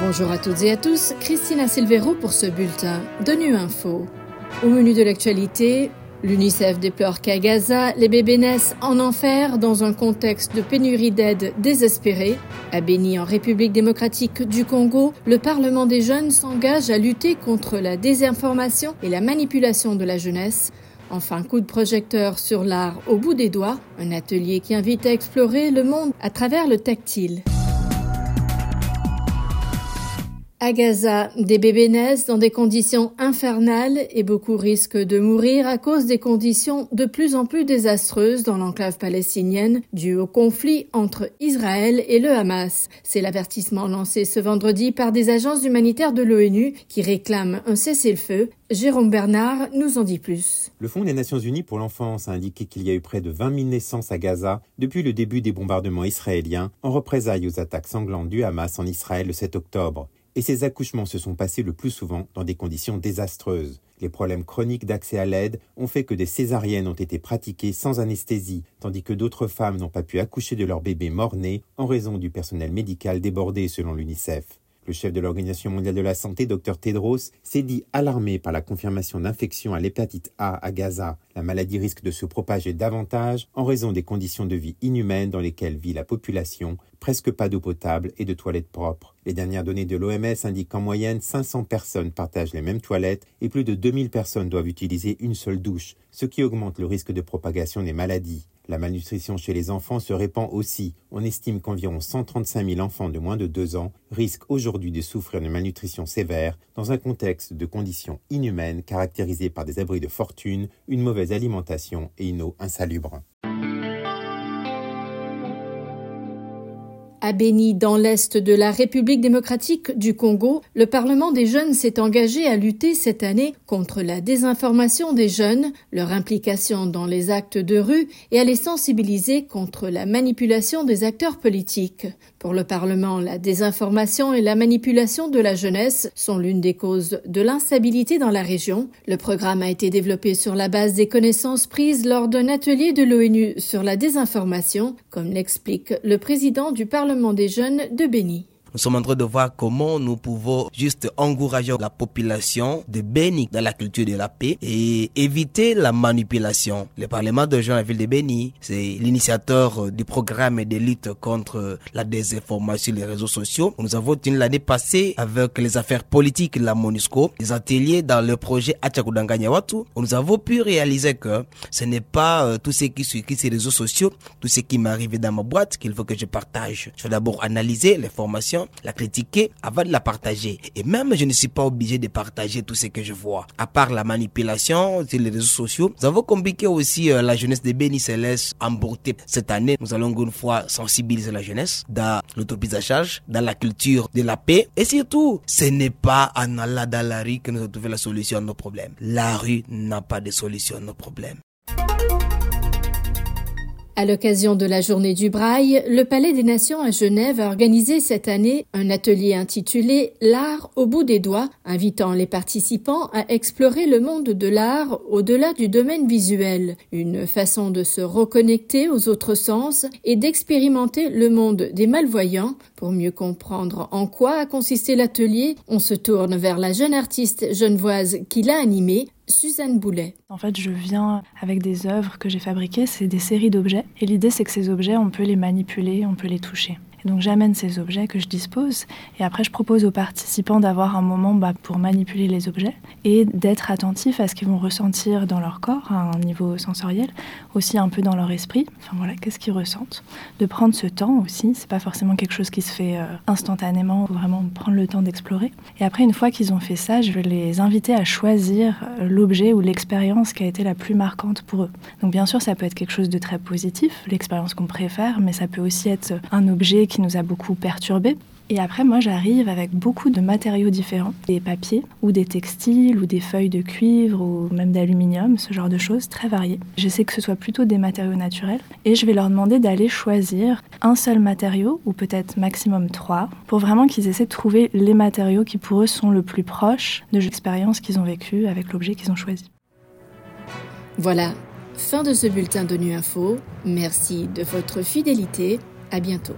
Bonjour à toutes et à tous, Christina Silvero pour ce bulletin de Nu Info. Au menu de l'actualité, l'UNICEF déplore qu'à Gaza, les bébés naissent en enfer dans un contexte de pénurie d'aide désespérée. À Béni, en République démocratique du Congo, le Parlement des jeunes s'engage à lutter contre la désinformation et la manipulation de la jeunesse. Enfin, coup de projecteur sur l'art au bout des doigts, un atelier qui invite à explorer le monde à travers le tactile. À Gaza, des bébés naissent dans des conditions infernales et beaucoup risquent de mourir à cause des conditions de plus en plus désastreuses dans l'enclave palestinienne dues au conflit entre Israël et le Hamas. C'est l'avertissement lancé ce vendredi par des agences humanitaires de l'ONU qui réclament un cessez-le-feu. Jérôme Bernard nous en dit plus. Le Fonds des Nations Unies pour l'enfance a indiqué qu'il y a eu près de 20 000 naissances à Gaza depuis le début des bombardements israéliens en représailles aux attaques sanglantes du Hamas en Israël le 7 octobre et ces accouchements se sont passés le plus souvent dans des conditions désastreuses. Les problèmes chroniques d'accès à l'aide ont fait que des césariennes ont été pratiquées sans anesthésie, tandis que d'autres femmes n'ont pas pu accoucher de leur bébé mort-né en raison du personnel médical débordé selon l'UNICEF. Le chef de l'Organisation mondiale de la santé, Dr Tedros, s'est dit alarmé par la confirmation d'infection à l'hépatite A à Gaza. La maladie risque de se propager davantage en raison des conditions de vie inhumaines dans lesquelles vit la population, presque pas d'eau potable et de toilettes propres. Les dernières données de l'OMS indiquent qu'en moyenne 500 personnes partagent les mêmes toilettes et plus de 2000 personnes doivent utiliser une seule douche, ce qui augmente le risque de propagation des maladies. La malnutrition chez les enfants se répand aussi. On estime qu'environ 135 000 enfants de moins de 2 ans risquent aujourd'hui de souffrir de malnutrition sévère dans un contexte de conditions inhumaines caractérisées par des abris de fortune, une mauvaise alimentation et une eau insalubre. À Béni, dans l'est de la République démocratique du Congo, le Parlement des jeunes s'est engagé à lutter cette année contre la désinformation des jeunes, leur implication dans les actes de rue et à les sensibiliser contre la manipulation des acteurs politiques. Pour le Parlement, la désinformation et la manipulation de la jeunesse sont l'une des causes de l'instabilité dans la région. Le programme a été développé sur la base des connaissances prises lors d'un atelier de l'ONU sur la désinformation, comme l'explique le président du Parlement des jeunes de Béni. Nous sommes en train de voir comment nous pouvons juste encourager la population de bénir dans la culture de la paix et éviter la manipulation. Le Parlement de Jean la ville de Béni, c'est l'initiateur du programme de lutte contre la désinformation sur les réseaux sociaux. Nous avons tenu l'année passée avec les affaires politiques de la MONUSCO, des ateliers dans le projet Achakudanganyawatu, nous avons pu réaliser que ce n'est pas euh, tout ce qui suit ces réseaux sociaux, tout ce qui m'arrive dans ma boîte qu'il faut que je partage. Je vais d'abord analyser les formations la critiquer avant de la partager. Et même je ne suis pas obligé de partager tout ce que je vois. À part la manipulation sur les réseaux sociaux, nous avons compliqué aussi euh, la jeunesse de Béni Céleste emporter cette année. Nous allons une fois sensibiliser la jeunesse dans l'autoprise à charge, dans la culture de la paix. Et surtout, ce n'est pas en allant dans la rue que nous allons trouver la solution à nos problèmes. La rue n'a pas de solution à nos problèmes. À l'occasion de la journée du Braille, le Palais des Nations à Genève a organisé cette année un atelier intitulé L'art au bout des doigts, invitant les participants à explorer le monde de l'art au-delà du domaine visuel, une façon de se reconnecter aux autres sens et d'expérimenter le monde des malvoyants. Pour mieux comprendre en quoi a consisté l'atelier, on se tourne vers la jeune artiste genevoise qui l'a animé, Suzanne Boulet. En fait, je viens avec des œuvres que j'ai fabriquées, c'est des séries d'objets. Et l'idée, c'est que ces objets, on peut les manipuler, on peut les toucher. Donc j'amène ces objets que je dispose et après je propose aux participants d'avoir un moment bah, pour manipuler les objets et d'être attentifs à ce qu'ils vont ressentir dans leur corps à un niveau sensoriel, aussi un peu dans leur esprit. Enfin voilà, qu'est-ce qu'ils ressentent. De prendre ce temps aussi, c'est pas forcément quelque chose qui se fait euh, instantanément, faut vraiment prendre le temps d'explorer. Et après une fois qu'ils ont fait ça, je vais les inviter à choisir euh, l'objet ou l'expérience qui a été la plus marquante pour eux. Donc bien sûr, ça peut être quelque chose de très positif, l'expérience qu'on préfère, mais ça peut aussi être un objet qui nous a beaucoup perturbés. Et après, moi, j'arrive avec beaucoup de matériaux différents, des papiers ou des textiles ou des feuilles de cuivre ou même d'aluminium, ce genre de choses très variées. J'essaie que ce soit plutôt des matériaux naturels et je vais leur demander d'aller choisir un seul matériau ou peut-être maximum trois pour vraiment qu'ils essaient de trouver les matériaux qui pour eux sont le plus proches de l'expérience qu'ils ont vécue avec l'objet qu'ils ont choisi. Voilà, fin de ce bulletin de Nu Info. Merci de votre fidélité. À bientôt.